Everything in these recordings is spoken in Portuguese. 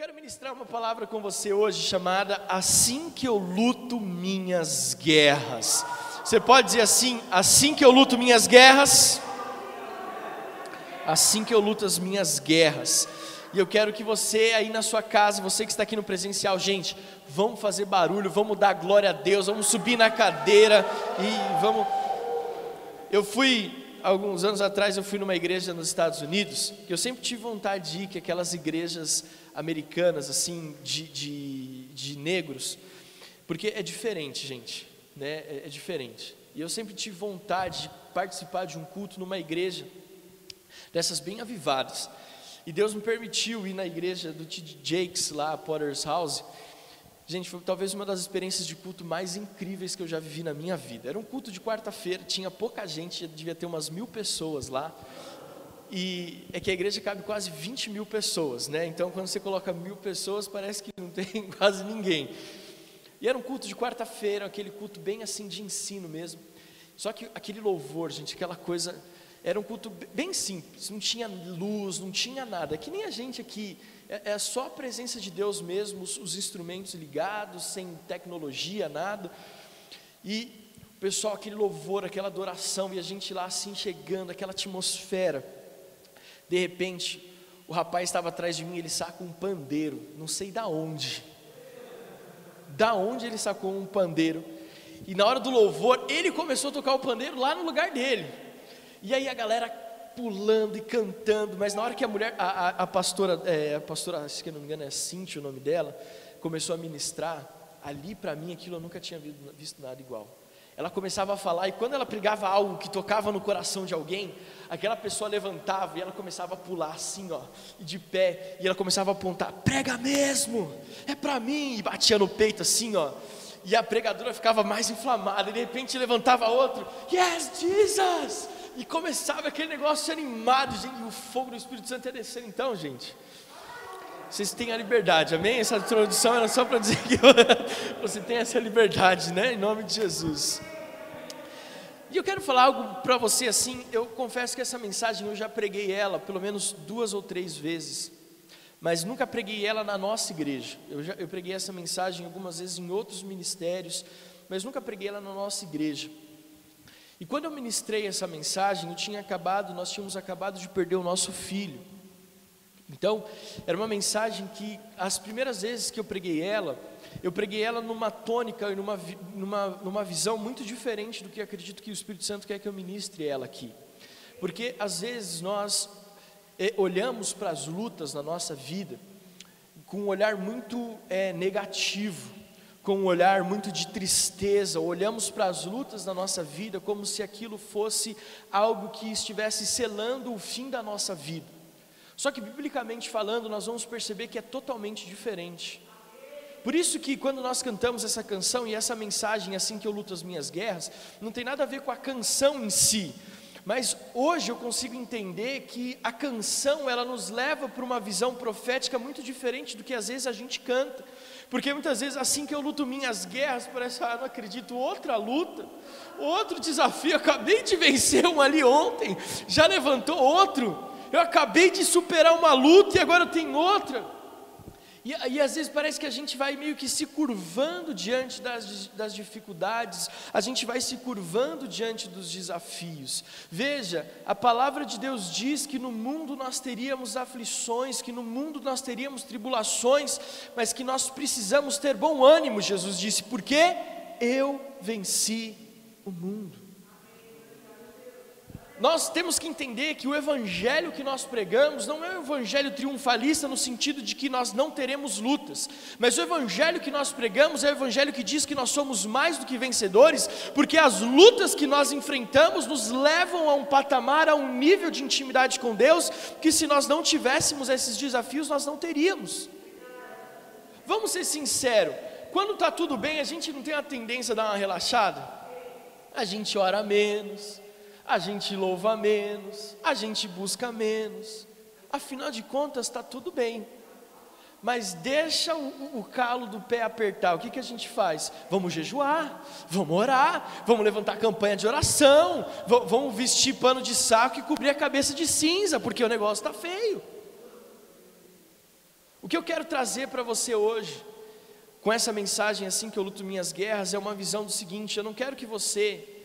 quero ministrar uma palavra com você hoje chamada Assim que eu luto minhas guerras. Você pode dizer assim: Assim que eu luto minhas guerras. Assim que eu luto as minhas guerras. E eu quero que você aí na sua casa, você que está aqui no presencial, gente, vamos fazer barulho, vamos dar glória a Deus, vamos subir na cadeira e vamos. Eu fui alguns anos atrás eu fui numa igreja nos Estados Unidos, que eu sempre tive vontade de ir, que é aquelas igrejas americanas, assim, de, de, de negros, porque é diferente, gente, né? É, é diferente. E eu sempre tive vontade de participar de um culto numa igreja dessas bem avivadas. E Deus me permitiu ir na igreja do T. Jakes lá, Potter's House. Gente, foi talvez uma das experiências de culto mais incríveis que eu já vivi na minha vida. Era um culto de quarta-feira, tinha pouca gente, devia ter umas mil pessoas lá. E é que a igreja cabe quase 20 mil pessoas, né? Então, quando você coloca mil pessoas, parece que não tem quase ninguém. E era um culto de quarta-feira, aquele culto bem assim de ensino mesmo. Só que aquele louvor, gente, aquela coisa, era um culto bem simples, não tinha luz, não tinha nada. É que nem a gente aqui, é, é só a presença de Deus mesmo, os, os instrumentos ligados, sem tecnologia, nada. E o pessoal, aquele louvor, aquela adoração, e a gente lá assim chegando, aquela atmosfera. De repente, o rapaz estava atrás de mim, ele saca um pandeiro, não sei da onde. Da onde ele sacou um pandeiro? E na hora do louvor, ele começou a tocar o pandeiro lá no lugar dele. E aí a galera pulando e cantando, mas na hora que a mulher, a, a, a pastora, é, a pastora, se não me engano é Cintia o nome dela, começou a ministrar, ali para mim aquilo eu nunca tinha visto, visto nada igual ela começava a falar, e quando ela pregava algo que tocava no coração de alguém, aquela pessoa levantava e ela começava a pular assim, ó, de pé, e ela começava a apontar: prega mesmo, é para mim, e batia no peito assim, ó, e a pregadora ficava mais inflamada, e de repente levantava outro: Yes, Jesus! E começava aquele negócio animado, gente, o fogo do Espírito Santo ia descendo, então, gente vocês têm a liberdade, amém? Essa introdução era só para dizer que você tem essa liberdade, né? Em nome de Jesus. E eu quero falar algo para você assim. Eu confesso que essa mensagem eu já preguei ela pelo menos duas ou três vezes, mas nunca preguei ela na nossa igreja. Eu, já, eu preguei essa mensagem algumas vezes em outros ministérios, mas nunca preguei ela na nossa igreja. E quando eu ministrei essa mensagem, eu tinha acabado, nós tínhamos acabado de perder o nosso filho. Então, era uma mensagem que, as primeiras vezes que eu preguei ela, eu preguei ela numa tônica e numa, numa, numa visão muito diferente do que acredito que o Espírito Santo quer que eu ministre ela aqui. Porque, às vezes, nós é, olhamos para as lutas na nossa vida com um olhar muito é, negativo, com um olhar muito de tristeza, olhamos para as lutas da nossa vida como se aquilo fosse algo que estivesse selando o fim da nossa vida. Só que biblicamente falando, nós vamos perceber que é totalmente diferente. Por isso que quando nós cantamos essa canção e essa mensagem assim que eu luto as minhas guerras, não tem nada a ver com a canção em si, mas hoje eu consigo entender que a canção ela nos leva para uma visão profética muito diferente do que às vezes a gente canta. Porque muitas vezes assim que eu luto minhas guerras, parece, ah, não acredito, outra luta, outro desafio, acabei de vencer um ali ontem, já levantou outro eu acabei de superar uma luta e agora tenho outra. E, e, às vezes parece que a gente vai meio que se curvando diante das, das dificuldades, a gente vai se curvando diante dos desafios. Veja, a palavra de Deus diz que no mundo nós teríamos aflições, que no mundo nós teríamos tribulações, mas que nós precisamos ter bom ânimo, Jesus disse, porque eu venci o mundo. Nós temos que entender que o evangelho que nós pregamos não é um evangelho triunfalista no sentido de que nós não teremos lutas, mas o evangelho que nós pregamos é o evangelho que diz que nós somos mais do que vencedores, porque as lutas que nós enfrentamos nos levam a um patamar, a um nível de intimidade com Deus, que se nós não tivéssemos esses desafios, nós não teríamos. Vamos ser sinceros, quando está tudo bem, a gente não tem a tendência a dar uma relaxada? A gente ora menos, a gente louva menos, a gente busca menos, afinal de contas está tudo bem. Mas deixa o, o, calo do pé apertar, o que, que a gente faz? Vamos jejuar, vamos orar, vamos levantar campanha de oração, vamos vestir pano de saco e cobrir a cabeça de cinza, porque o negócio está feio. O que eu quero trazer para você hoje, com essa mensagem assim que eu luto minhas guerras, é uma visão do seguinte: eu não quero que você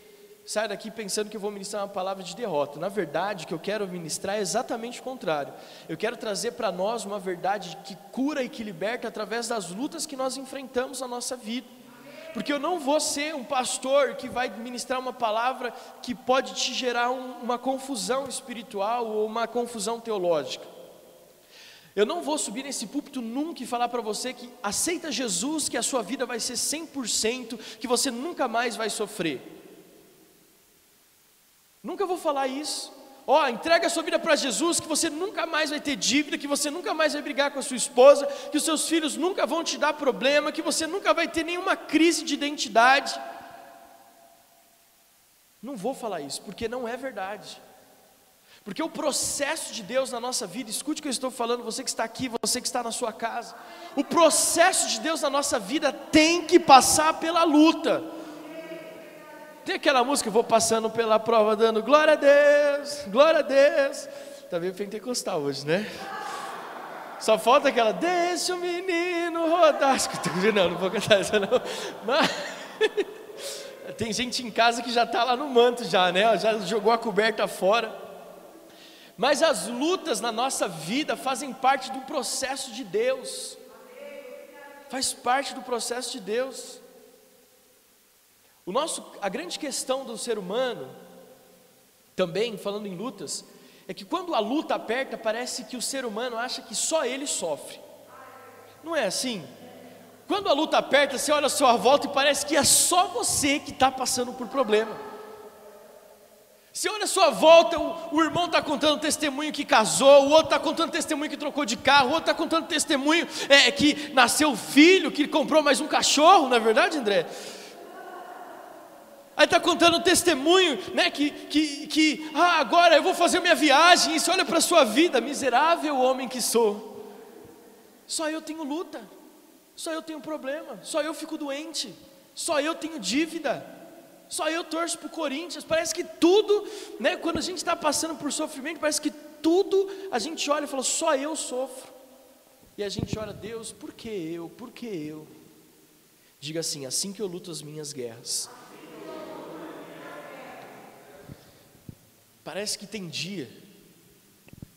saia daqui pensando que eu vou ministrar uma palavra de derrota. Na verdade, o que eu quero ministrar é exatamente o contrário. Eu quero trazer para nós uma verdade que cura e que liberta através das lutas que nós enfrentamos na nossa vida. Porque eu não vou ser um pastor que vai ministrar uma palavra que pode te gerar um, uma confusão espiritual ou uma confusão teológica. Eu não vou subir nesse púlpito nunca e falar para você que aceita Jesus, que a sua vida vai ser 100%, que você nunca mais vai sofrer. Nunca vou falar isso. Ó, oh, entrega a sua vida para Jesus, que você nunca mais vai ter dívida, que você nunca mais vai brigar com a sua esposa, que os seus filhos nunca vão te dar problema, que você nunca vai ter nenhuma crise de identidade. Não vou falar isso, porque não é verdade. Porque o processo de Deus na nossa vida, escute o que eu estou falando, você que está aqui, você que está na sua casa, o processo de Deus na nossa vida tem que passar pela luta. Tem aquela música, vou passando pela prova, dando glória a Deus, glória a Deus. Tá meio pentecostal hoje, né? Só falta aquela, deixa o menino rodar. Não, não vou cantar essa não. Mas, tem gente em casa que já está lá no manto já, né? Já jogou a coberta fora. Mas as lutas na nossa vida fazem parte do processo de Deus. Faz parte do processo de Deus. O nosso, a grande questão do ser humano, também falando em lutas, é que quando a luta aperta, parece que o ser humano acha que só ele sofre. Não é assim? Quando a luta aperta, você olha a sua volta e parece que é só você que está passando por problema. Você olha a sua volta, o, o irmão está contando testemunho que casou, o outro está contando testemunho que trocou de carro, o outro está contando testemunho é, que nasceu filho, que comprou mais um cachorro, não é verdade, André? Aí está contando testemunho, né? Que, que, que ah, agora eu vou fazer minha viagem. E você olha para a sua vida, miserável homem que sou. Só eu tenho luta, só eu tenho problema, só eu fico doente, só eu tenho dívida, só eu torço para o Corinthians. Parece que tudo, né? Quando a gente está passando por sofrimento, parece que tudo a gente olha e fala, só eu sofro. E a gente ora, Deus, por que eu? Por que eu? Diga assim: assim que eu luto as minhas guerras Parece que tem dia,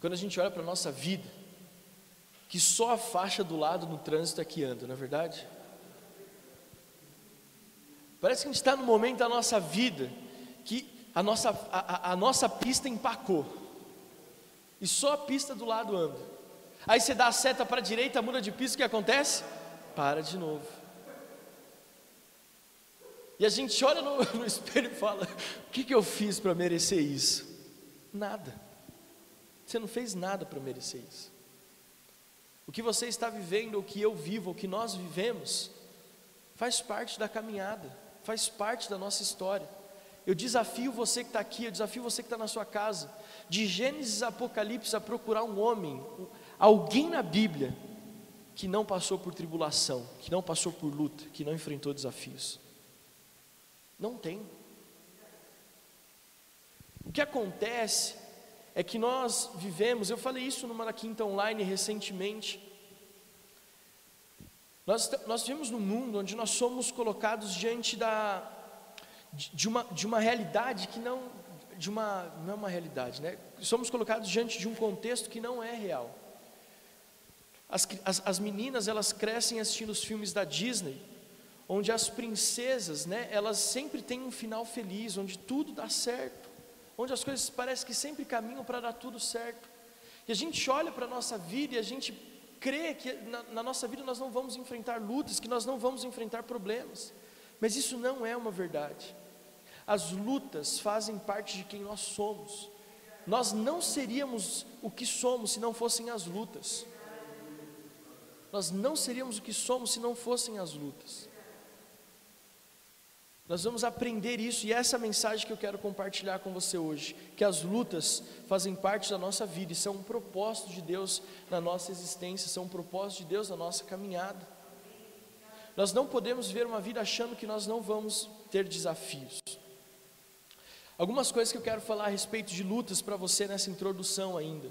quando a gente olha para a nossa vida, que só a faixa do lado no trânsito é que anda, não é verdade? Parece que a gente está no momento da nossa vida que a nossa, a, a, nossa pista empacou, e só a pista do lado anda. Aí você dá a seta para a direita, muda de pista, o que acontece? Para de novo. E a gente olha no, no espelho e fala: o que, que eu fiz para merecer isso? Nada. Você não fez nada para merecer isso. O que você está vivendo, o que eu vivo, o que nós vivemos, faz parte da caminhada, faz parte da nossa história. Eu desafio você que está aqui, eu desafio você que está na sua casa, de Gênesis a Apocalipse, a procurar um homem, alguém na Bíblia, que não passou por tribulação, que não passou por luta, que não enfrentou desafios. Não tem. O que acontece é que nós vivemos, eu falei isso numa quinta online recentemente. Nós, nós vivemos num mundo onde nós somos colocados diante da, de, de, uma, de uma realidade que não, de uma, não é uma realidade, né? Somos colocados diante de um contexto que não é real. As, as, as meninas, elas crescem assistindo os filmes da Disney, onde as princesas, né, elas sempre têm um final feliz, onde tudo dá certo onde as coisas parecem que sempre caminham para dar tudo certo. E a gente olha para a nossa vida e a gente crê que na, na, nossa vida nós não vamos enfrentar lutas, que nós não vamos enfrentar problemas. Mas isso não é uma verdade. As lutas fazem parte de quem nós somos. Nós não seríamos o que somos se não fossem as lutas. Nós não seríamos o que somos se não fossem as lutas. Nós vamos aprender isso e essa é a mensagem que eu quero compartilhar com você hoje, que as lutas fazem parte da nossa vida e são um propósito de Deus na nossa existência, são um propósito de Deus na nossa caminhada. Nós não podemos viver uma vida achando que nós não vamos ter desafios. Algumas coisas que eu quero falar a respeito de lutas para você nessa introdução ainda.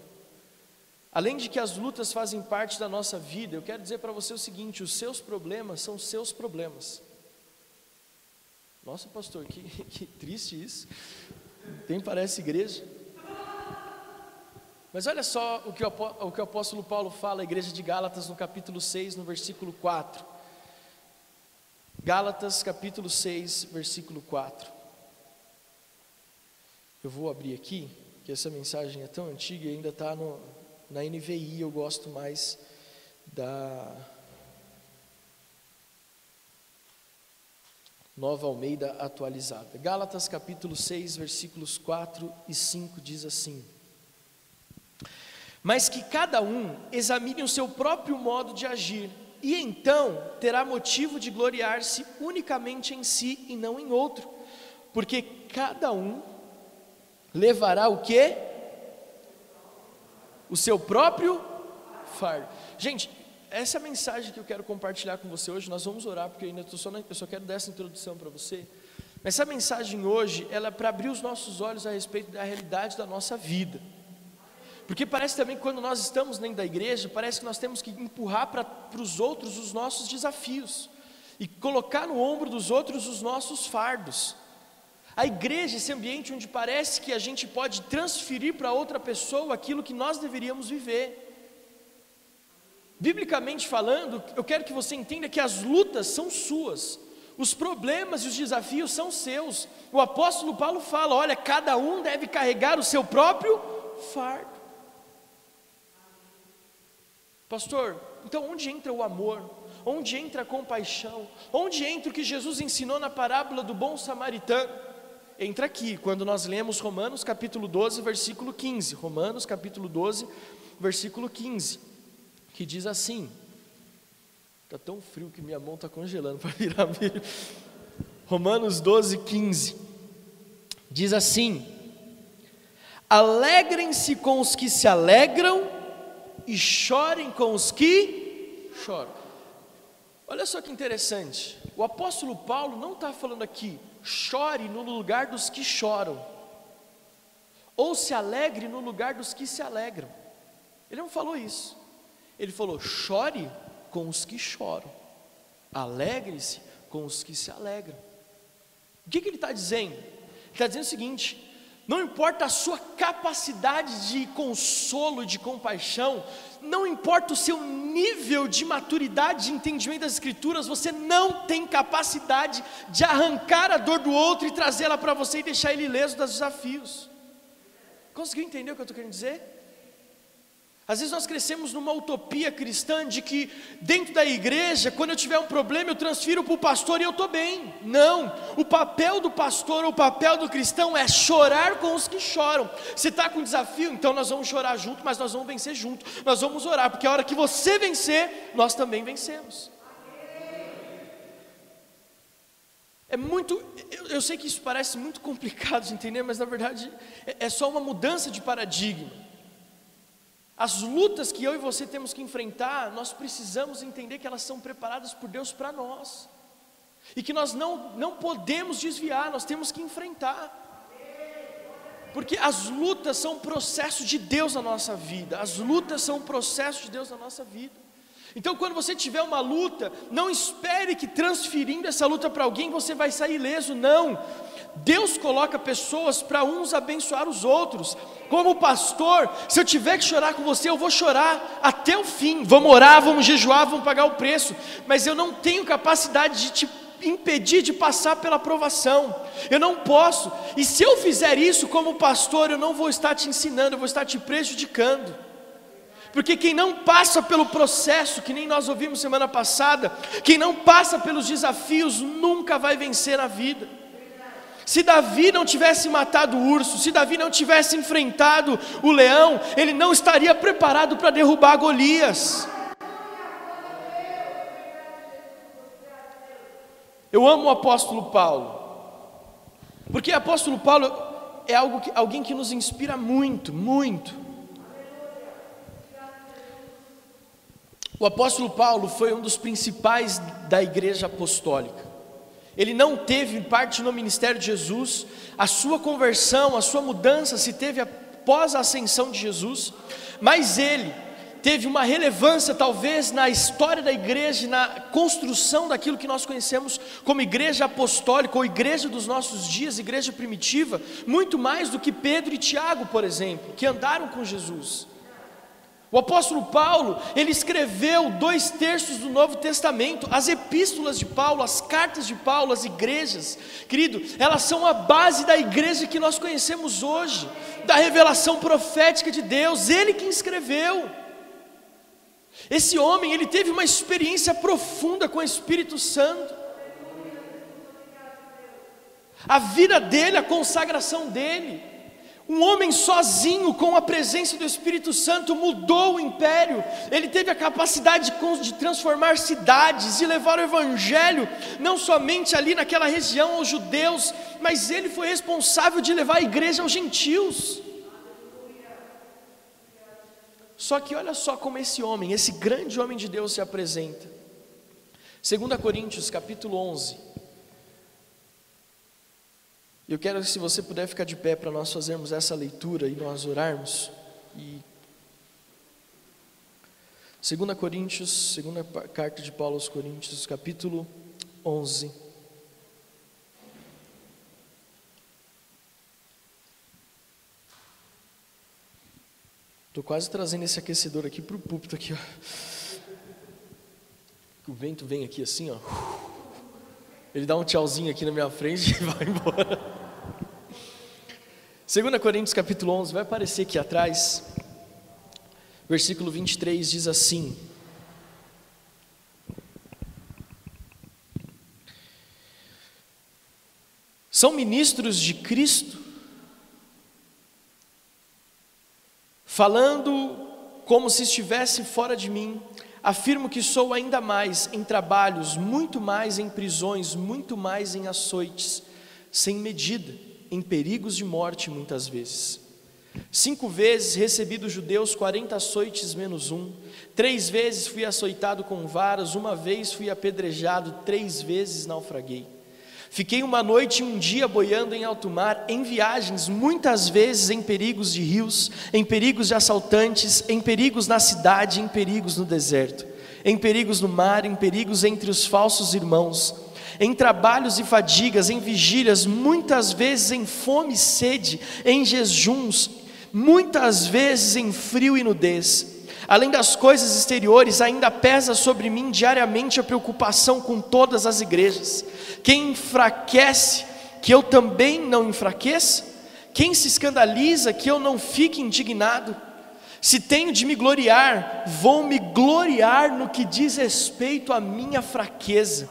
Além de que as lutas fazem parte da nossa vida, eu quero dizer para você o seguinte: os seus problemas são seus problemas. Nossa, pastor, que, que triste isso. Nem parece igreja. Mas olha só o que, o, o que o apóstolo Paulo fala à igreja de Gálatas no capítulo 6, no versículo 4. Gálatas capítulo 6, versículo 4. Eu vou abrir aqui, que essa mensagem é tão antiga e ainda está na NVI, eu gosto mais da Nova Almeida atualizada. Gálatas capítulo 6, versículos 4 e 5 diz assim: Mas que cada um examine o seu próprio modo de agir e então terá motivo de gloriar-se unicamente em si e não em outro, porque cada um levará o que? O seu próprio fardo. Gente, essa é a mensagem que eu quero compartilhar com você hoje. Nós vamos orar, porque eu ainda estou só na, eu só quero dar essa introdução para você. Mas essa mensagem hoje, ela é para abrir os nossos olhos a respeito da realidade da nossa vida. Porque parece também que quando nós estamos dentro da igreja, parece que nós temos que empurrar para os outros os nossos desafios e colocar no ombro dos outros os nossos fardos. A igreja, esse ambiente onde parece que a gente pode transferir para outra pessoa aquilo que nós deveríamos viver. Biblicamente falando, eu quero que você entenda que as lutas são suas, os problemas e os desafios são seus. O apóstolo Paulo fala: olha, cada um deve carregar o seu próprio fardo. Pastor, então onde entra o amor? Onde entra a compaixão? Onde entra o que Jesus ensinou na parábola do bom samaritano? Entra aqui, quando nós lemos Romanos capítulo 12, versículo 15. Romanos capítulo 12, versículo 15, que diz assim: Está tão frio que minha mão está congelando para virar milho. Romanos 12, 15. Diz assim: Alegrem-se com os que se alegram e chorem com os que choram. Olha só que interessante, o apóstolo Paulo não está falando aqui, chore no lugar dos que choram, ou se alegre no lugar dos que se alegram. Ele não falou isso, ele falou: chore com os que choram, alegre-se com os que se alegram. O que, que ele está dizendo? Ele está dizendo o seguinte: não importa a sua capacidade de consolo, de compaixão, não importa o seu nível de maturidade, de entendimento das Escrituras, você não tem capacidade de arrancar a dor do outro e trazê-la para você e deixar ele ileso dos desafios. Conseguiu entender o que eu estou querendo dizer? Às vezes nós crescemos numa utopia cristã de que dentro da igreja, quando eu tiver um problema, eu transfiro para o pastor e eu estou bem. Não, o papel do pastor, o papel do cristão é chorar com os que choram. Você está com um desafio, então nós vamos chorar junto, mas nós vamos vencer junto. Nós vamos orar, porque a hora que você vencer, nós também vencemos. É muito, eu, eu sei que isso parece muito complicado de entender, mas na verdade é, é só uma mudança de paradigma. As lutas que eu e você temos que enfrentar, nós precisamos entender que elas são preparadas por Deus para nós. E que nós não, não podemos desviar, nós temos que enfrentar. Porque as lutas são um processo de Deus na nossa vida. As lutas são um processo de Deus na nossa vida. Então, quando você tiver uma luta, não espere que transferindo essa luta para alguém você vai sair ileso, não. Deus coloca pessoas para uns abençoar os outros. Como pastor, se eu tiver que chorar com você, eu vou chorar até o fim. Vamos orar, vamos jejuar, vamos pagar o preço. Mas eu não tenho capacidade de te impedir de passar pela aprovação. Eu não posso. E se eu fizer isso como pastor, eu não vou estar te ensinando, eu vou estar te prejudicando. Porque quem não passa pelo processo, que nem nós ouvimos semana passada, quem não passa pelos desafios nunca vai vencer na vida. Se Davi não tivesse matado o urso, se Davi não tivesse enfrentado o leão, ele não estaria preparado para derrubar Golias. Eu amo o apóstolo Paulo, porque o apóstolo Paulo é algo que, alguém que nos inspira muito, muito. O apóstolo Paulo foi um dos principais da igreja apostólica. Ele não teve parte no ministério de Jesus, a sua conversão, a sua mudança se teve após a ascensão de Jesus, mas ele, teve uma relevância, talvez, na história da igreja, na construção daquilo que nós conhecemos como igreja apostólica ou igreja dos nossos dias, igreja primitiva, muito mais do que Pedro e Tiago, por exemplo, que andaram com Jesus. O apóstolo Paulo, ele escreveu dois terços do Novo Testamento, as epístolas de Paulo, as cartas de Paulo, as igrejas, querido, elas são a base da igreja que nós conhecemos hoje, da revelação profética de Deus, ele que escreveu. Esse homem, ele teve uma experiência profunda com o Espírito Santo. A vida dele, a consagração dele, um homem sozinho, com a presença do Espírito Santo, mudou o império. Ele teve a capacidade de transformar cidades e levar o Evangelho, não somente ali naquela região aos judeus, mas ele foi responsável de levar a igreja aos gentios. Só que olha só como esse homem, esse grande homem de Deus se apresenta. 2 Coríntios capítulo 11. Eu quero que se você puder ficar de pé para nós fazermos essa leitura e nós orarmos. E 2 Coríntios, segunda carta de Paulo aos Coríntios, capítulo 11. Estou quase trazendo esse aquecedor aqui para o púlpito aqui, ó. O vento vem aqui assim, ó. Ele dá um tchauzinho aqui na minha frente e vai embora. 2 Coríntios capítulo 11, vai aparecer aqui atrás, versículo 23 diz assim: São ministros de Cristo, falando como se estivesse fora de mim, afirmo que sou ainda mais em trabalhos, muito mais em prisões, muito mais em açoites, sem medida em perigos de morte muitas vezes. Cinco vezes recebi dos judeus quarenta açoites menos um. Três vezes fui açoitado com varas. Uma vez fui apedrejado. Três vezes naufraguei. Fiquei uma noite e um dia boiando em alto mar, em viagens, muitas vezes em perigos de rios, em perigos de assaltantes, em perigos na cidade, em perigos no deserto, em perigos no mar, em perigos entre os falsos irmãos em trabalhos e fadigas, em vigílias, muitas vezes em fome e sede, em jejuns, muitas vezes em frio e nudez. Além das coisas exteriores, ainda pesa sobre mim diariamente a preocupação com todas as igrejas. Quem enfraquece, que eu também não enfraqueça? Quem se escandaliza, que eu não fique indignado? Se tenho de me gloriar, vou me gloriar no que diz respeito à minha fraqueza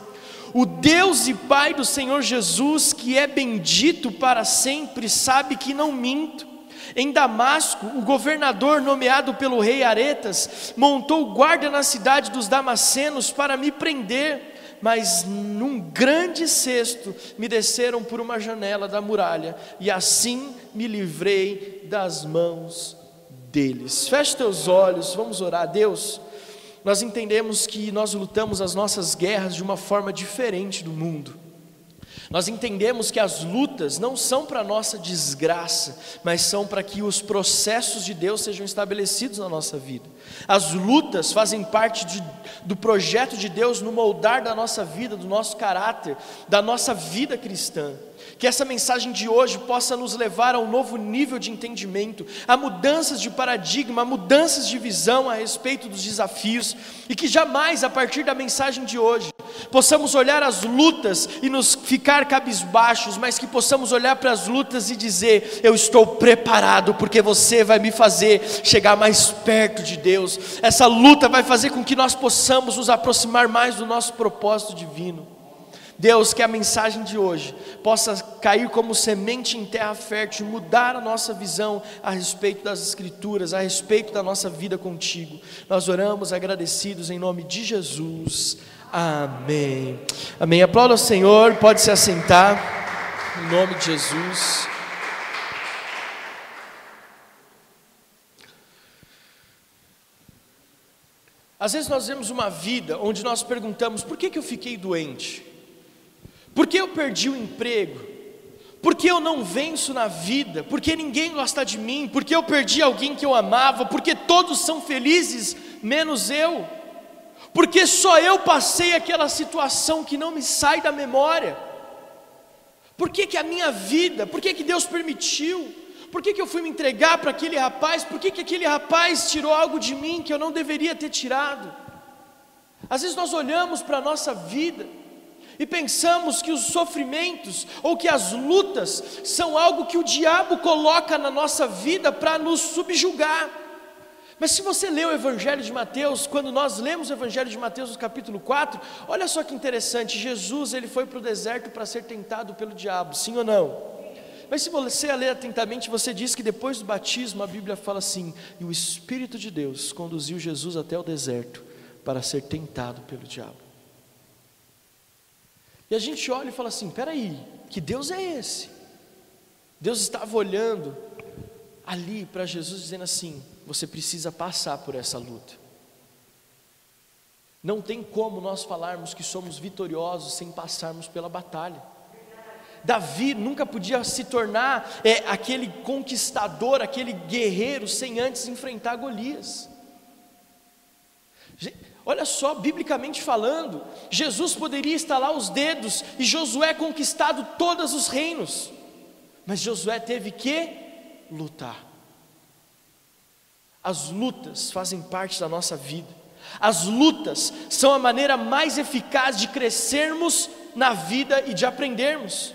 o Deus e Pai do Senhor Jesus, que é bendito para sempre, sabe que não minto. Em Damasco, o governador nomeado pelo rei Aretas montou guarda na cidade dos Damascenos para me prender, mas num grande cesto me desceram por uma janela da muralha, e assim me livrei das mãos deles. Feche teus olhos, vamos orar Deus nós entendemos que nós lutamos as nossas guerras de uma forma diferente do mundo. Nós entendemos que as lutas não são para nossa desgraça, mas são para que os processos de Deus sejam estabelecidos na nossa vida. As lutas fazem parte de, do projeto de Deus no moldar da nossa vida, do nosso caráter, da nossa vida cristã. Que essa mensagem de hoje possa nos levar a um novo nível de entendimento, a mudanças de paradigma, a mudanças de visão a respeito dos desafios, e que jamais, a partir da mensagem de hoje, possamos olhar as lutas e nos ficar cabisbaixos, mas que possamos olhar para as lutas e dizer: Eu estou preparado, porque você vai me fazer chegar mais perto de Deus. Essa luta vai fazer com que nós possamos nos aproximar mais do nosso propósito divino. Deus, que a mensagem de hoje possa cair como semente em terra fértil, mudar a nossa visão a respeito das Escrituras, a respeito da nossa vida contigo. Nós oramos agradecidos em nome de Jesus. Amém. Amém. Aplauda o Senhor, pode se assentar, em nome de Jesus. Às vezes nós vemos uma vida onde nós perguntamos: por que, que eu fiquei doente? Por que eu perdi o emprego? porque eu não venço na vida, porque ninguém gosta de mim, porque eu perdi alguém que eu amava, porque todos são felizes, menos eu, porque só eu passei aquela situação que não me sai da memória. Por que, que a minha vida, por que, que Deus permitiu? Por que, que eu fui me entregar para aquele rapaz? Por que, que aquele rapaz tirou algo de mim que eu não deveria ter tirado? Às vezes nós olhamos para a nossa vida e pensamos que os sofrimentos ou que as lutas são algo que o diabo coloca na nossa vida para nos subjugar. Mas se você lê o Evangelho de Mateus, quando nós lemos o Evangelho de Mateus no capítulo 4, olha só que interessante, Jesus ele foi para o deserto para ser tentado pelo diabo, sim ou não? Mas se você ler atentamente, você diz que depois do batismo a Bíblia fala assim: e o Espírito de Deus conduziu Jesus até o deserto para ser tentado pelo diabo. E a gente olha e fala assim: peraí, que Deus é esse? Deus estava olhando ali para Jesus, dizendo assim: você precisa passar por essa luta. Não tem como nós falarmos que somos vitoriosos sem passarmos pela batalha. Davi nunca podia se tornar é, aquele conquistador, aquele guerreiro, sem antes enfrentar Golias. Olha só, biblicamente falando, Jesus poderia estalar os dedos e Josué conquistado todos os reinos, mas Josué teve que lutar. As lutas fazem parte da nossa vida, as lutas são a maneira mais eficaz de crescermos na vida e de aprendermos.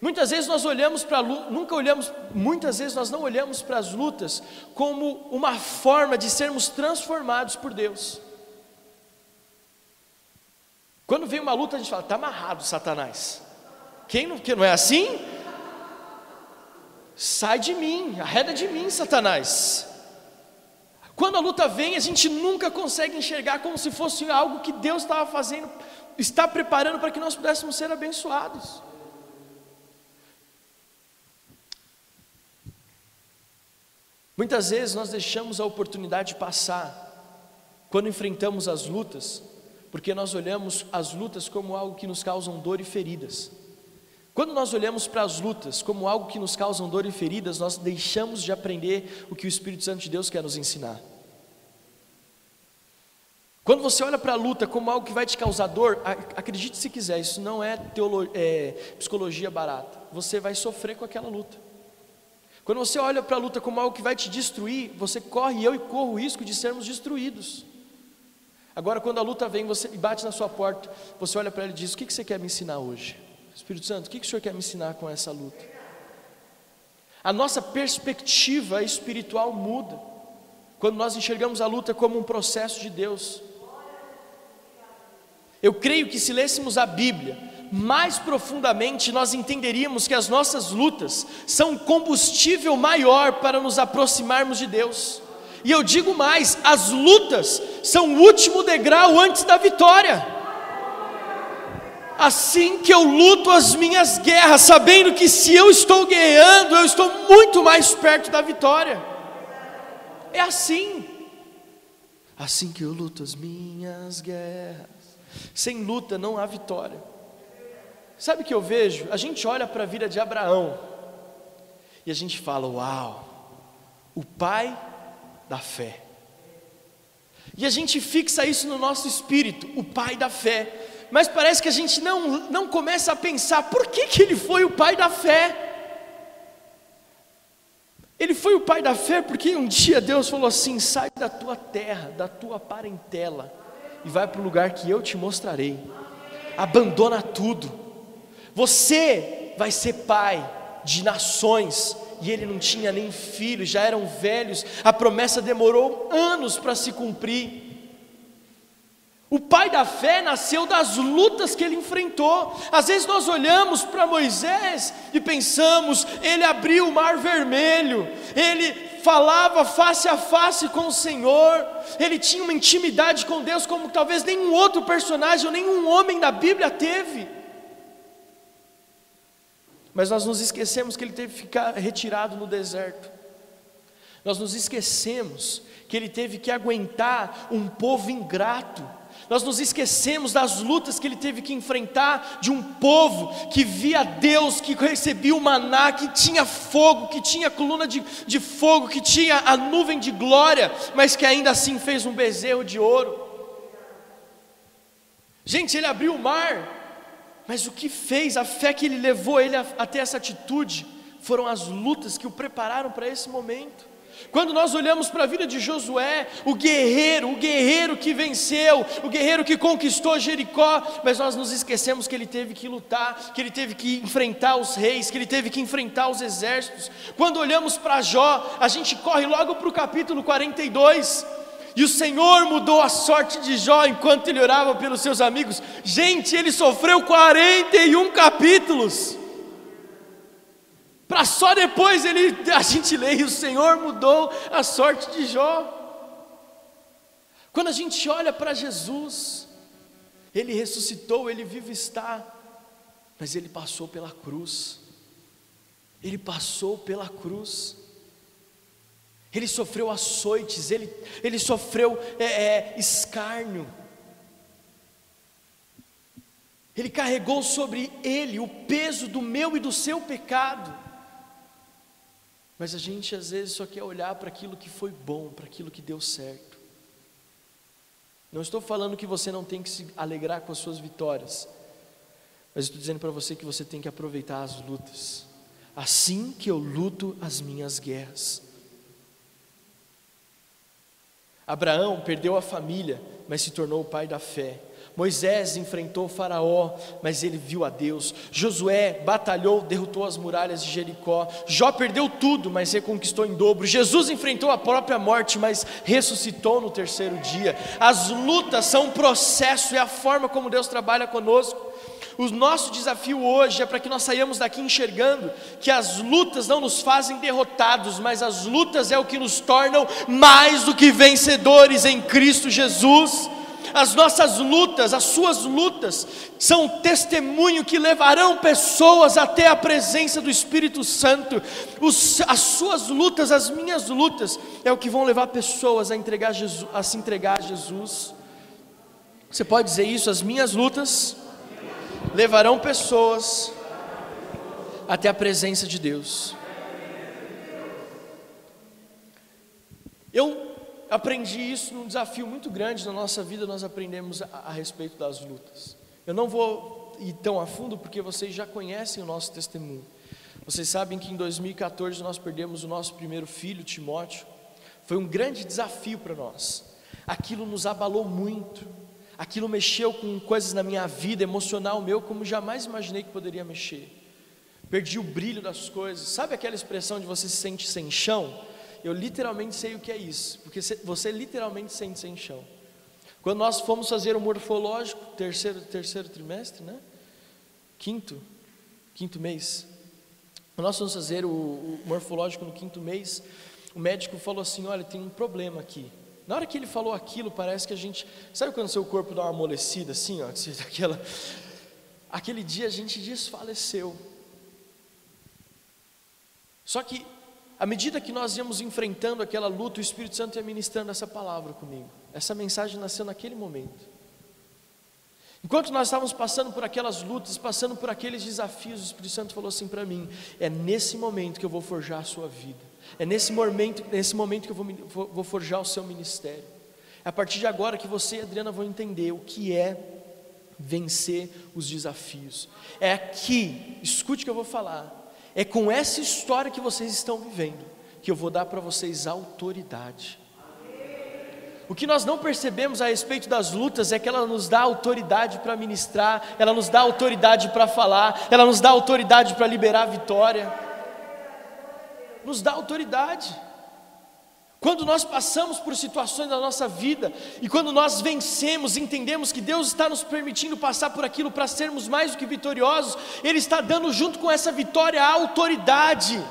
Muitas vezes nós olhamos para nunca olhamos, muitas vezes nós não olhamos para as lutas como uma forma de sermos transformados por Deus. Quando vem uma luta, a gente fala, está amarrado, Satanás. Quem não, que não é assim? Sai de mim, arreda de mim, Satanás. Quando a luta vem, a gente nunca consegue enxergar como se fosse algo que Deus estava fazendo, está preparando para que nós pudéssemos ser abençoados. Muitas vezes nós deixamos a oportunidade passar quando enfrentamos as lutas, porque nós olhamos as lutas como algo que nos causam dor e feridas. Quando nós olhamos para as lutas como algo que nos causam dor e feridas, nós deixamos de aprender o que o Espírito Santo de Deus quer nos ensinar. Quando você olha para a luta como algo que vai te causar dor, acredite se quiser, isso não é, é psicologia barata. Você vai sofrer com aquela luta. Quando você olha para a luta como algo que vai te destruir, você corre, eu e corro o risco de sermos destruídos. Agora, quando a luta vem você, e bate na sua porta, você olha para ele e diz: O que, que você quer me ensinar hoje? Espírito Santo, o que, que o Senhor quer me ensinar com essa luta? A nossa perspectiva espiritual muda quando nós enxergamos a luta como um processo de Deus. Eu creio que se lêssemos a Bíblia, mais profundamente nós entenderíamos que as nossas lutas são um combustível maior para nos aproximarmos de Deus. E eu digo mais: as lutas são o último degrau antes da vitória. Assim que eu luto as minhas guerras, sabendo que se eu estou guerreando, eu estou muito mais perto da vitória. É assim. Assim que eu luto as minhas guerras. Sem luta não há vitória. Sabe o que eu vejo? A gente olha para a vida de Abraão e a gente fala: Uau, o pai da fé. E a gente fixa isso no nosso espírito, o pai da fé. Mas parece que a gente não, não começa a pensar: por que, que ele foi o pai da fé? Ele foi o pai da fé porque um dia Deus falou assim: sai da tua terra, da tua parentela, e vai para o lugar que eu te mostrarei. Abandona tudo você vai ser pai de nações. E ele não tinha nem filhos, já eram velhos. A promessa demorou anos para se cumprir. O pai da fé nasceu das lutas que ele enfrentou. Às vezes nós olhamos para Moisés e pensamos, ele abriu o mar vermelho, ele falava face a face com o Senhor, ele tinha uma intimidade com Deus como talvez nenhum outro personagem ou nenhum homem da Bíblia teve. Mas nós nos esquecemos que ele teve que ficar retirado no deserto. Nós nos esquecemos que ele teve que aguentar um povo ingrato. nós nos esquecemos das lutas que ele teve que enfrentar de um povo que via Deus, que recebia o maná, que tinha fogo, que tinha coluna de, de fogo, que tinha a nuvem de glória, mas que ainda assim fez um bezerro de ouro. Gente, ele abriu o mar, mas o que fez, a fé que ele levou ele até essa atitude, foram as lutas que o prepararam para esse momento. Quando nós olhamos para a vida de Josué, o guerreiro, o guerreiro que venceu, o guerreiro que conquistou Jericó, mas nós nos esquecemos que ele teve que lutar, que ele teve que enfrentar os reis, que ele teve que enfrentar os exércitos. Quando olhamos para Jó, a gente corre logo para o capítulo 42. E o Senhor mudou a sorte de Jó enquanto ele orava pelos seus amigos. Gente, ele sofreu 41 capítulos para só depois ele, a gente lê, e o Senhor mudou a sorte de Jó. Quando a gente olha para Jesus, ele ressuscitou, ele vive está, mas ele passou pela cruz, ele passou pela cruz, ele sofreu açoites, ele, ele sofreu é, é, escárnio, ele carregou sobre ele o peso do meu e do seu pecado. Mas a gente às vezes só quer olhar para aquilo que foi bom, para aquilo que deu certo. Não estou falando que você não tem que se alegrar com as suas vitórias, mas estou dizendo para você que você tem que aproveitar as lutas, assim que eu luto as minhas guerras. Abraão perdeu a família, mas se tornou o pai da fé. Moisés enfrentou Faraó, mas ele viu a Deus. Josué batalhou, derrotou as muralhas de Jericó. Jó perdeu tudo, mas reconquistou em dobro. Jesus enfrentou a própria morte, mas ressuscitou no terceiro dia. As lutas são um processo, é a forma como Deus trabalha conosco. O nosso desafio hoje é para que nós saiamos daqui enxergando que as lutas não nos fazem derrotados, mas as lutas é o que nos tornam mais do que vencedores em Cristo Jesus. As nossas lutas, as suas lutas, são testemunho que levarão pessoas até a presença do Espírito Santo. Os, as suas lutas, as minhas lutas, é o que vão levar pessoas a, entregar Jesus, a se entregar a Jesus. Você pode dizer isso? As minhas lutas levarão pessoas até a presença de Deus. Eu aprendi isso num desafio muito grande na nossa vida, nós aprendemos a, a respeito das lutas. Eu não vou ir tão a fundo porque vocês já conhecem o nosso testemunho. Vocês sabem que em 2014 nós perdemos o nosso primeiro filho, Timóteo. Foi um grande desafio para nós. Aquilo nos abalou muito. Aquilo mexeu com coisas na minha vida, emocional meu, como jamais imaginei que poderia mexer. Perdi o brilho das coisas. Sabe aquela expressão de você se sente sem chão? eu literalmente sei o que é isso, porque você literalmente sente sem chão. Quando nós fomos fazer o morfológico, terceiro, terceiro trimestre, né? Quinto, quinto mês. Quando nós fomos fazer o, o morfológico no quinto mês, o médico falou assim: olha, tem um problema aqui. Na hora que ele falou aquilo, parece que a gente. Sabe quando seu corpo dá uma amolecida assim, ó? Aquela, aquele dia a gente desfaleceu. Só que à medida que nós íamos enfrentando aquela luta, o Espírito Santo ia ministrando essa palavra comigo. Essa mensagem nasceu naquele momento. Enquanto nós estávamos passando por aquelas lutas, passando por aqueles desafios, o Espírito Santo falou assim para mim: é nesse momento que eu vou forjar a sua vida, é nesse momento, nesse momento que eu vou, vou forjar o seu ministério. É a partir de agora que você e Adriana vão entender o que é vencer os desafios. É aqui, escute o que eu vou falar, é com essa história que vocês estão vivendo que eu vou dar para vocês autoridade. O que nós não percebemos a respeito das lutas é que ela nos dá autoridade para ministrar, ela nos dá autoridade para falar, ela nos dá autoridade para liberar a vitória. Nos dá autoridade. Quando nós passamos por situações da nossa vida e quando nós vencemos, entendemos que Deus está nos permitindo passar por aquilo para sermos mais do que vitoriosos, Ele está dando junto com essa vitória a autoridade.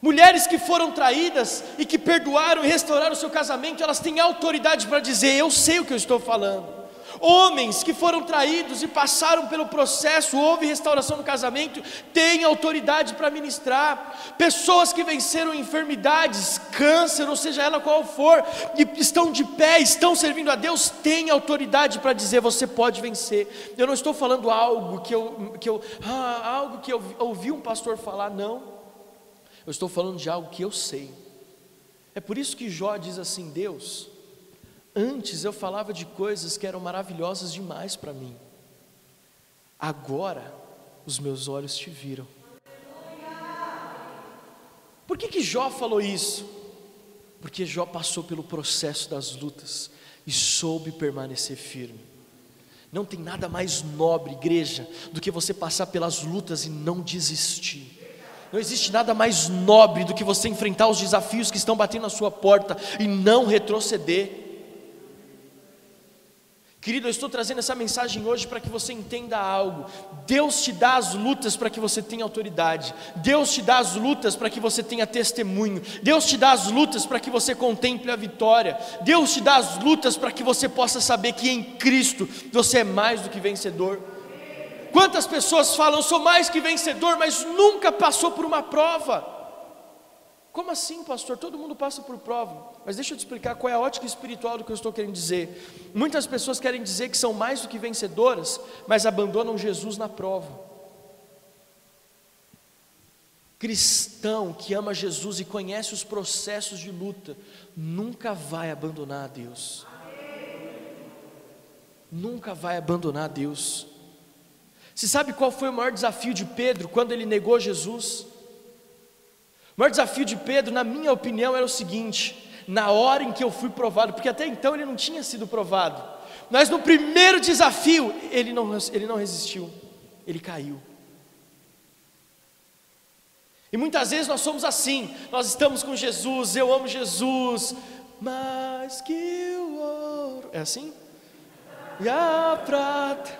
Mulheres que foram traídas e que perdoaram e restauraram o seu casamento, elas têm autoridade para dizer: Eu sei o que eu estou falando. Homens que foram traídos e passaram pelo processo, houve restauração no casamento, têm autoridade para ministrar. Pessoas que venceram enfermidades, câncer, ou seja ela qual for, e estão de pé, estão servindo a Deus, têm autoridade para dizer: você pode vencer. Eu não estou falando algo que eu, que eu ah, algo que eu ouvi um pastor falar, não. Eu estou falando de algo que eu sei. É por isso que Jó diz assim: Deus, Antes eu falava de coisas que eram maravilhosas demais para mim. Agora os meus olhos te viram. Por que, que Jó falou isso? Porque Jó passou pelo processo das lutas e soube permanecer firme. Não tem nada mais nobre, igreja, do que você passar pelas lutas e não desistir. Não existe nada mais nobre do que você enfrentar os desafios que estão batendo na sua porta e não retroceder. Querido, eu estou trazendo essa mensagem hoje para que você entenda algo. Deus te dá as lutas para que você tenha autoridade. Deus te dá as lutas para que você tenha testemunho. Deus te dá as lutas para que você contemple a vitória. Deus te dá as lutas para que você possa saber que em Cristo você é mais do que vencedor. Quantas pessoas falam, sou mais que vencedor, mas nunca passou por uma prova. Como assim, pastor? Todo mundo passa por prova. Mas deixa eu te explicar qual é a ótica espiritual do que eu estou querendo dizer. Muitas pessoas querem dizer que são mais do que vencedoras, mas abandonam Jesus na prova. Cristão que ama Jesus e conhece os processos de luta, nunca vai abandonar a Deus. Nunca vai abandonar a Deus. Você sabe qual foi o maior desafio de Pedro quando ele negou Jesus? O maior desafio de Pedro, na minha opinião, era o seguinte: na hora em que eu fui provado, porque até então ele não tinha sido provado, mas no primeiro desafio, ele não, ele não resistiu, ele caiu. E muitas vezes nós somos assim, nós estamos com Jesus, eu amo Jesus, mais que o ouro, é assim? E a prata,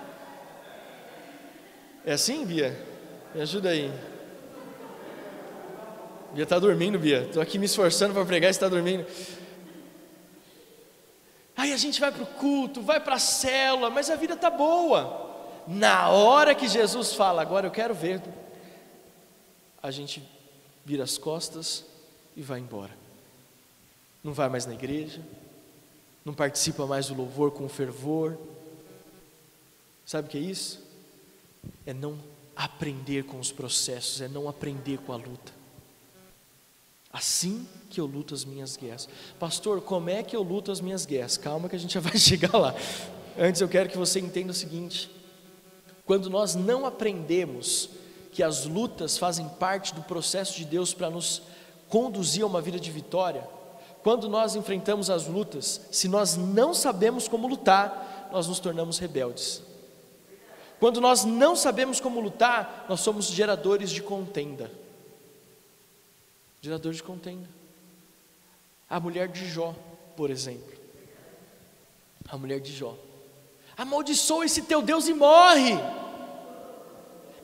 é assim, Bia? Me ajuda aí. Bia está dormindo, Bia. Estou aqui me esforçando para pregar e está dormindo. Aí a gente vai para o culto, vai para a célula, mas a vida está boa. Na hora que Jesus fala, agora eu quero ver, a gente vira as costas e vai embora. Não vai mais na igreja, não participa mais do louvor com fervor. Sabe o que é isso? É não aprender com os processos, é não aprender com a luta. Assim que eu luto as minhas guerras. Pastor, como é que eu luto as minhas guerras? Calma que a gente já vai chegar lá. Antes eu quero que você entenda o seguinte: quando nós não aprendemos que as lutas fazem parte do processo de Deus para nos conduzir a uma vida de vitória, quando nós enfrentamos as lutas, se nós não sabemos como lutar, nós nos tornamos rebeldes. Quando nós não sabemos como lutar, nós somos geradores de contenda. Gerador de contenda. A mulher de Jó, por exemplo. A mulher de Jó. Amaldiçoa esse teu Deus e morre.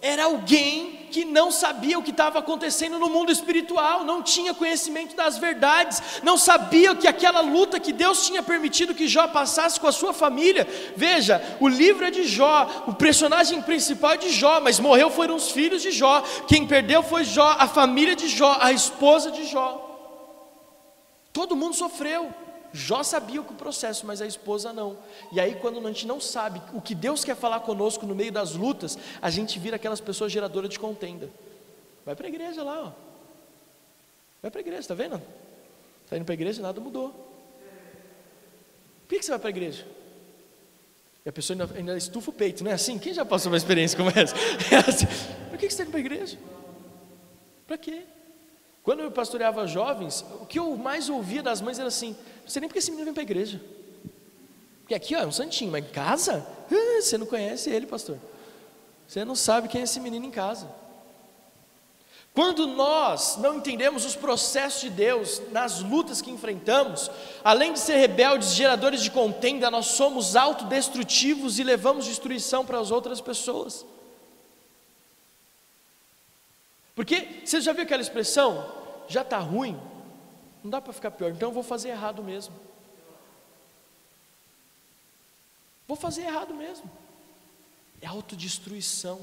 Era alguém que não sabia o que estava acontecendo no mundo espiritual, não tinha conhecimento das verdades, não sabia que aquela luta que Deus tinha permitido que Jó passasse com a sua família. Veja, o livro é de Jó, o personagem principal é de Jó, mas morreu foram os filhos de Jó, quem perdeu foi Jó, a família de Jó, a esposa de Jó. Todo mundo sofreu. Jó sabia o que o processo, mas a esposa não. E aí, quando a gente não sabe o que Deus quer falar conosco no meio das lutas, a gente vira aquelas pessoas geradoras de contenda. Vai para a igreja lá, ó. Vai para a igreja, está vendo? Está indo para a igreja e nada mudou. Por que, que você vai para a igreja? E a pessoa ainda, ainda, estufa o peito, não é assim? Quem já passou uma experiência como essa? É assim. Por que, que você está indo para a igreja? Para quê? Quando eu pastoreava jovens, o que eu mais ouvia das mães era assim: não sei nem porque esse menino vem para a igreja. Porque aqui ó, é um santinho, mas em casa? Você não conhece ele, pastor. Você não sabe quem é esse menino em casa. Quando nós não entendemos os processos de Deus nas lutas que enfrentamos, além de ser rebeldes, geradores de contenda, nós somos autodestrutivos e levamos destruição para as outras pessoas. Porque você já viu aquela expressão? Já está ruim, não dá para ficar pior, então eu vou fazer errado mesmo. Vou fazer errado mesmo. É autodestruição.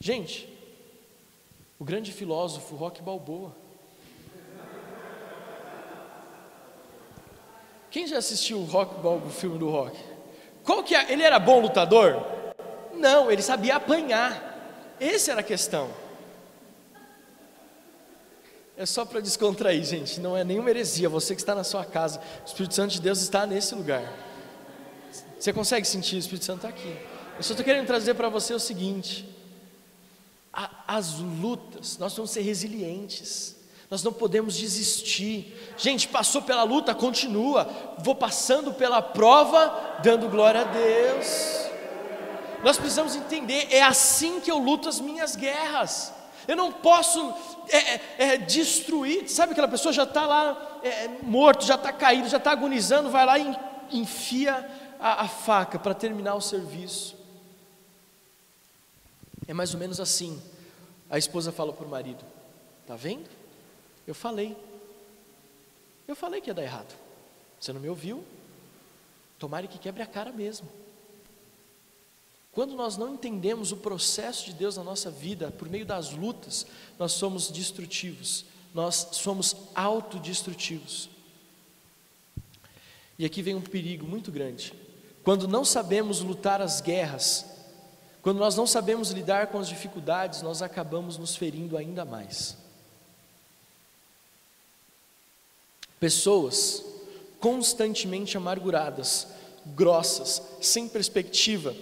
Gente, o grande filósofo Rock Balboa. Quem já assistiu o Rock Balboa, o filme do Rock? Qual que é? Ele era bom lutador? Não, ele sabia apanhar. Essa era a questão. É só para descontrair, gente, não é nenhuma heresia. Você que está na sua casa, o Espírito Santo de Deus está nesse lugar. Você consegue sentir? O Espírito Santo está aqui. Eu só estou querendo trazer para você o seguinte: a, as lutas, nós vamos ser resilientes, nós não podemos desistir. Gente, passou pela luta, continua. Vou passando pela prova, dando glória a Deus. Nós precisamos entender, é assim que eu luto as minhas guerras. Eu não posso é, é, é destruir, sabe aquela pessoa já está lá é, morto, já está caído, já está agonizando, vai lá e enfia a, a faca para terminar o serviço. É mais ou menos assim. A esposa fala para o marido: Está vendo? Eu falei. Eu falei que ia dar errado. Você não me ouviu? Tomara que quebre a cara mesmo. Quando nós não entendemos o processo de Deus na nossa vida, por meio das lutas, nós somos destrutivos, nós somos autodestrutivos. E aqui vem um perigo muito grande. Quando não sabemos lutar as guerras, quando nós não sabemos lidar com as dificuldades, nós acabamos nos ferindo ainda mais. Pessoas constantemente amarguradas, grossas, sem perspectiva,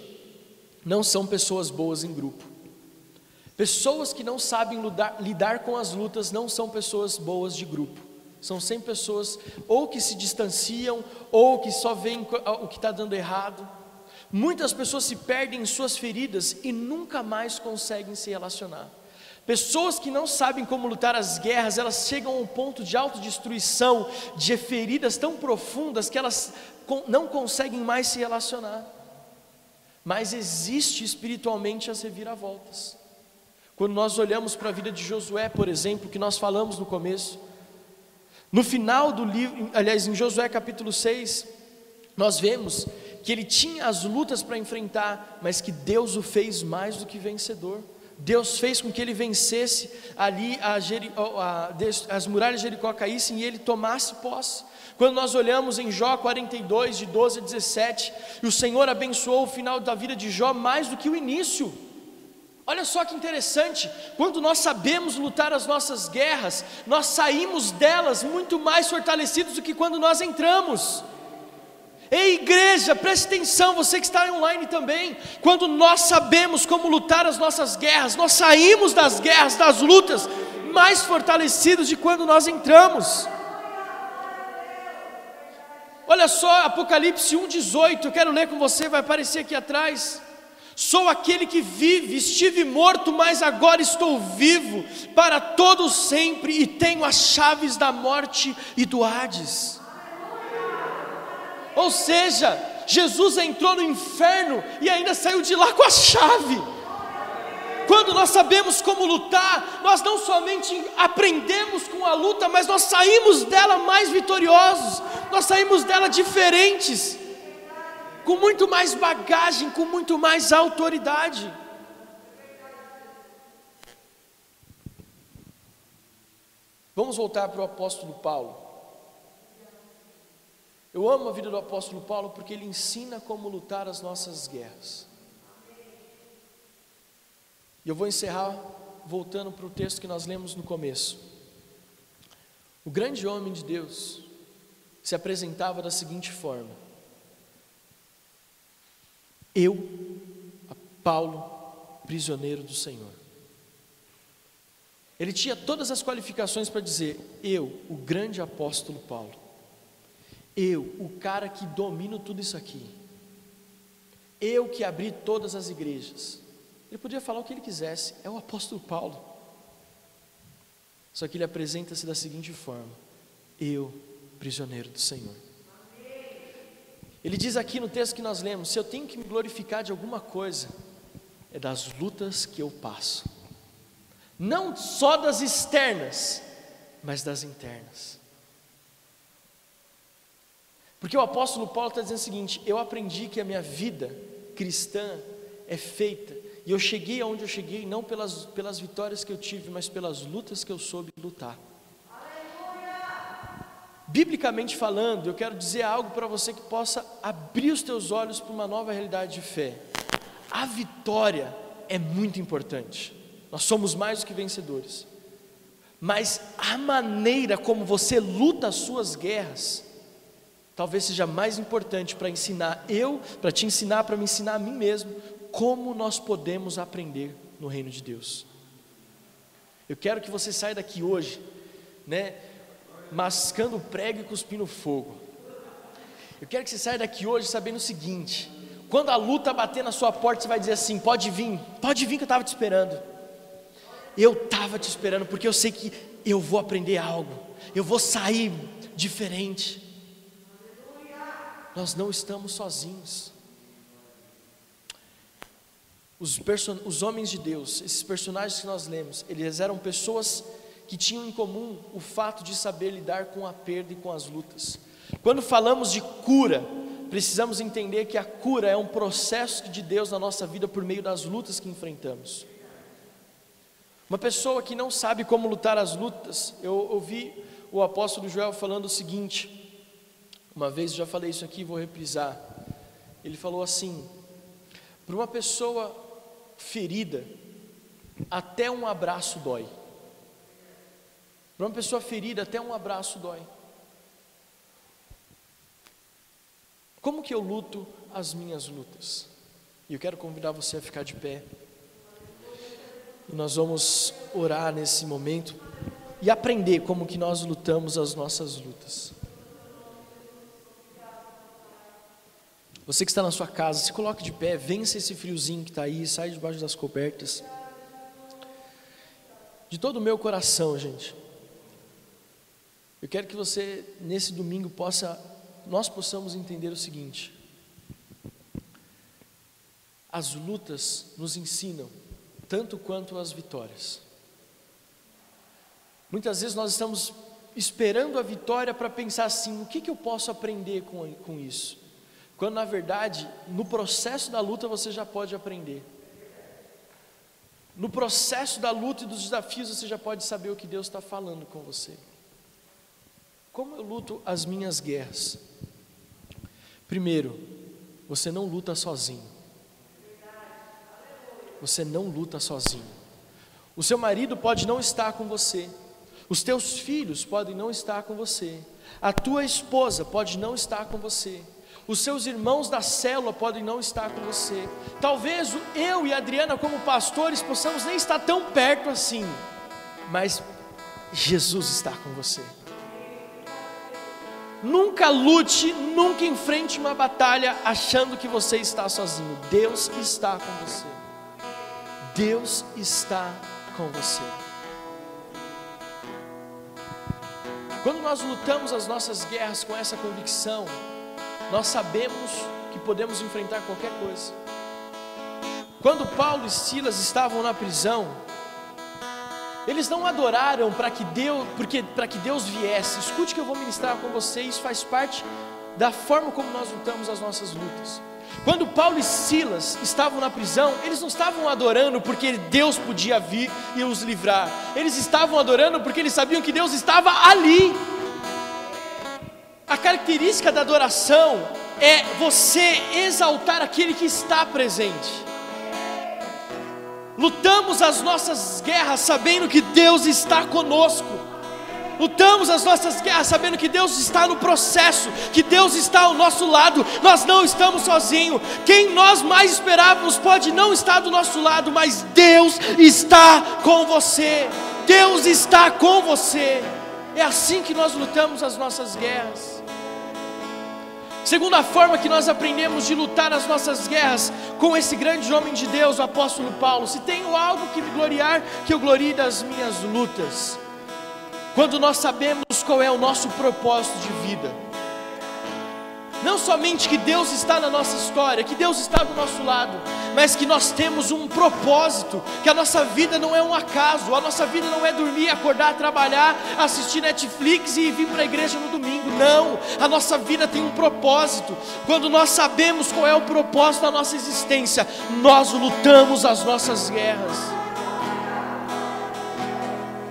não são pessoas boas em grupo. Pessoas que não sabem lidar, lidar, com as lutas não são pessoas boas de grupo. São sempre pessoas ou que se distanciam ou que só veem o que está dando errado. Muitas pessoas se perdem em suas feridas e nunca mais conseguem se relacionar. Pessoas que não sabem como lutar as guerras, elas chegam a um ponto de autodestruição, de feridas tão profundas que elas não conseguem mais se relacionar mas existe espiritualmente as reviravoltas. Quando nós olhamos para a vida de Josué, por exemplo, que nós falamos no começo, no final do livro, aliás, em Josué capítulo 6, nós vemos que ele tinha as lutas para enfrentar, mas que Deus o fez mais do que vencedor. Deus fez com que ele vencesse ali a a, as muralhas de Jericó caíssem e ele tomasse posse. Quando nós olhamos em Jó 42, de 12 a 17, e o Senhor abençoou o final da vida de Jó mais do que o início. Olha só que interessante, quando nós sabemos lutar as nossas guerras, nós saímos delas muito mais fortalecidos do que quando nós entramos. Ei, igreja, preste atenção, você que está online também. Quando nós sabemos como lutar as nossas guerras, nós saímos das guerras, das lutas, mais fortalecidos de quando nós entramos. Olha só, Apocalipse 1,18, eu quero ler com você, vai aparecer aqui atrás. Sou aquele que vive, estive morto, mas agora estou vivo para todo sempre e tenho as chaves da morte e do Hades. Ou seja, Jesus entrou no inferno e ainda saiu de lá com a chave. Quando nós sabemos como lutar, nós não somente aprendemos com a luta, mas nós saímos dela mais vitoriosos, nós saímos dela diferentes, com muito mais bagagem, com muito mais autoridade. Vamos voltar para o apóstolo Paulo. Eu amo a vida do apóstolo Paulo porque ele ensina como lutar as nossas guerras. E eu vou encerrar voltando para o texto que nós lemos no começo. O grande homem de Deus se apresentava da seguinte forma: Eu, Paulo, prisioneiro do Senhor. Ele tinha todas as qualificações para dizer: Eu, o grande apóstolo Paulo, eu, o cara que domino tudo isso aqui, eu que abri todas as igrejas. Ele podia falar o que ele quisesse, é o apóstolo Paulo. Só que ele apresenta-se da seguinte forma: Eu, prisioneiro do Senhor. Ele diz aqui no texto que nós lemos: se eu tenho que me glorificar de alguma coisa, é das lutas que eu passo, não só das externas, mas das internas. Porque o apóstolo Paulo está dizendo o seguinte: eu aprendi que a minha vida cristã é feita, e eu cheguei aonde eu cheguei não pelas, pelas vitórias que eu tive, mas pelas lutas que eu soube lutar. Biblicamente falando, eu quero dizer algo para você que possa abrir os teus olhos para uma nova realidade de fé. A vitória é muito importante. Nós somos mais do que vencedores. Mas a maneira como você luta as suas guerras, talvez seja mais importante para ensinar eu, para te ensinar, para me ensinar a mim mesmo, como nós podemos aprender no reino de Deus. Eu quero que você saia daqui hoje, né, mascando prego e cuspindo fogo. Eu quero que você saia daqui hoje sabendo o seguinte: quando a luta bater na sua porta, você vai dizer assim: pode vir, pode vir que eu estava te esperando. Eu estava te esperando porque eu sei que eu vou aprender algo, eu vou sair diferente. Nós não estamos sozinhos. Os, os homens de Deus, esses personagens que nós lemos, eles eram pessoas que tinham em comum o fato de saber lidar com a perda e com as lutas. Quando falamos de cura, precisamos entender que a cura é um processo de Deus na nossa vida por meio das lutas que enfrentamos. Uma pessoa que não sabe como lutar as lutas, eu ouvi o apóstolo Joel falando o seguinte, uma vez já falei isso aqui, vou reprisar. Ele falou assim: para uma pessoa ferida, até um abraço dói. Para uma pessoa ferida, até um abraço dói. Como que eu luto as minhas lutas? E eu quero convidar você a ficar de pé. E nós vamos orar nesse momento e aprender como que nós lutamos as nossas lutas. Você que está na sua casa, se coloque de pé, vença esse friozinho que está aí, sai debaixo das cobertas. De todo o meu coração, gente. Eu quero que você, nesse domingo, possa, nós possamos entender o seguinte: as lutas nos ensinam tanto quanto as vitórias. Muitas vezes nós estamos esperando a vitória para pensar assim: o que, que eu posso aprender com, com isso? Quando na verdade, no processo da luta você já pode aprender. No processo da luta e dos desafios você já pode saber o que Deus está falando com você. Como eu luto as minhas guerras? Primeiro, você não luta sozinho. Você não luta sozinho. O seu marido pode não estar com você. Os teus filhos podem não estar com você. A tua esposa pode não estar com você. Os seus irmãos da célula podem não estar com você. Talvez eu e Adriana, como pastores, possamos nem estar tão perto assim, mas Jesus está com você. Nunca lute, nunca enfrente uma batalha achando que você está sozinho. Deus está com você. Deus está com você. Quando nós lutamos as nossas guerras com essa convicção, nós sabemos que podemos enfrentar qualquer coisa. Quando Paulo e Silas estavam na prisão, eles não adoraram para que Deus, porque para que Deus viesse. Escute que eu vou ministrar com você, isso faz parte da forma como nós lutamos as nossas lutas. Quando Paulo e Silas estavam na prisão, eles não estavam adorando porque Deus podia vir e os livrar. Eles estavam adorando porque eles sabiam que Deus estava ali. A característica da adoração é você exaltar aquele que está presente. Lutamos as nossas guerras sabendo que Deus está conosco. Lutamos as nossas guerras sabendo que Deus está no processo, que Deus está ao nosso lado, nós não estamos sozinhos. Quem nós mais esperávamos pode não estar do nosso lado, mas Deus está com você. Deus está com você. É assim que nós lutamos as nossas guerras. Segunda forma que nós aprendemos de lutar as nossas guerras com esse grande homem de Deus, o apóstolo Paulo. Se tenho algo que me gloriar, que eu glorie das minhas lutas. Quando nós sabemos qual é o nosso propósito de vida. Não somente que Deus está na nossa história, que Deus está do nosso lado, mas que nós temos um propósito, que a nossa vida não é um acaso, a nossa vida não é dormir, acordar, trabalhar, assistir Netflix e vir para a igreja no domingo. Não, a nossa vida tem um propósito. Quando nós sabemos qual é o propósito da nossa existência, nós lutamos as nossas guerras.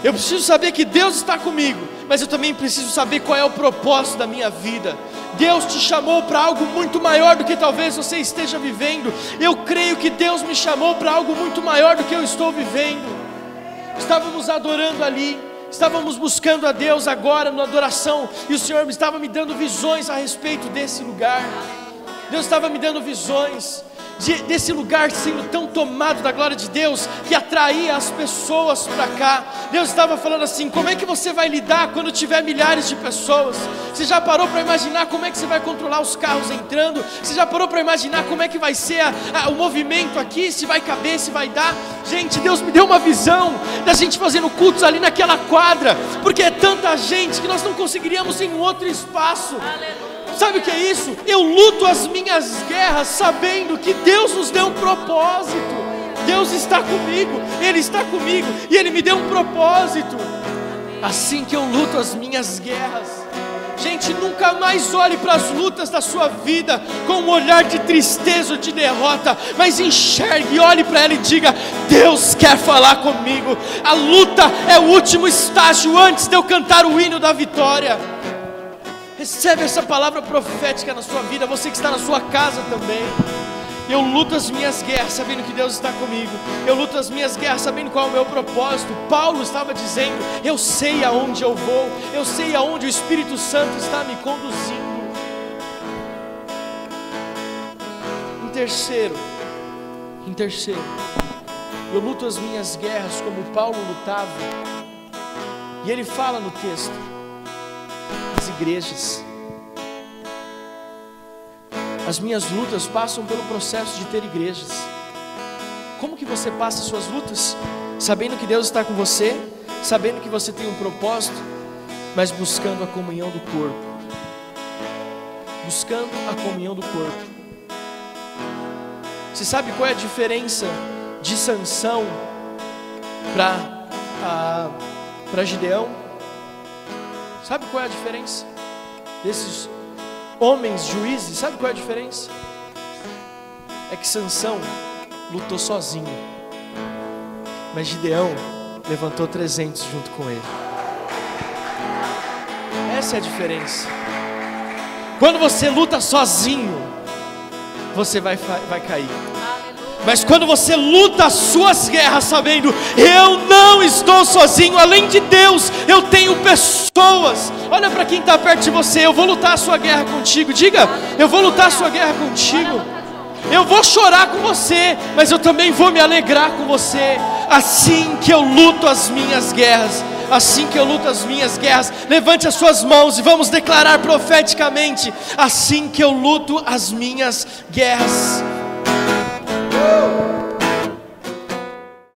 Eu preciso saber que Deus está comigo, mas eu também preciso saber qual é o propósito da minha vida. Deus te chamou para algo muito maior do que talvez você esteja vivendo. Eu creio que Deus me chamou para algo muito maior do que eu estou vivendo. Estávamos adorando ali, estávamos buscando a Deus agora na adoração, e o Senhor estava me dando visões a respeito desse lugar. Deus estava me dando visões de, desse lugar sendo tão tomado da glória de Deus que atraía as pessoas para cá. Deus estava falando assim: como é que você vai lidar quando tiver milhares de pessoas? Você já parou para imaginar como é que você vai controlar os carros entrando? Você já parou para imaginar como é que vai ser a, a, o movimento aqui? Se vai caber, se vai dar? Gente, Deus me deu uma visão da gente fazendo cultos ali naquela quadra, porque é tanta gente que nós não conseguiríamos em outro espaço. Aleluia. Sabe o que é isso? Eu luto as minhas guerras sabendo que Deus nos deu um propósito. Deus está comigo, Ele está comigo e Ele me deu um propósito. Assim que eu luto as minhas guerras. Gente, nunca mais olhe para as lutas da sua vida com um olhar de tristeza ou de derrota, mas enxergue, olhe para ela e diga: Deus quer falar comigo. A luta é o último estágio antes de eu cantar o hino da vitória. Recebe essa palavra profética na sua vida, você que está na sua casa também. Eu luto as minhas guerras sabendo que Deus está comigo. Eu luto as minhas guerras sabendo qual é o meu propósito. Paulo estava dizendo: Eu sei aonde eu vou, eu sei aonde o Espírito Santo está me conduzindo. Em terceiro, em terceiro, eu luto as minhas guerras como Paulo lutava. E ele fala no texto: igrejas. As minhas lutas passam pelo processo de ter igrejas. Como que você passa suas lutas? Sabendo que Deus está com você, sabendo que você tem um propósito, mas buscando a comunhão do corpo. Buscando a comunhão do corpo. Você sabe qual é a diferença de Sansão para para Gideão? Sabe qual é a diferença? Desses homens juízes, sabe qual é a diferença? É que Sansão lutou sozinho, mas Gideão levantou 300 junto com ele. Essa é a diferença. Quando você luta sozinho, você vai, vai cair. Mas quando você luta as suas guerras, sabendo, eu não estou sozinho, além de Deus, eu tenho pessoas. Olha para quem está perto de você, eu vou lutar a sua guerra contigo. Diga, eu vou lutar a sua guerra contigo. Eu vou chorar com você, mas eu também vou me alegrar com você. Assim que eu luto as minhas guerras, assim que eu luto as minhas guerras, levante as suas mãos e vamos declarar profeticamente: assim que eu luto as minhas guerras. Woo!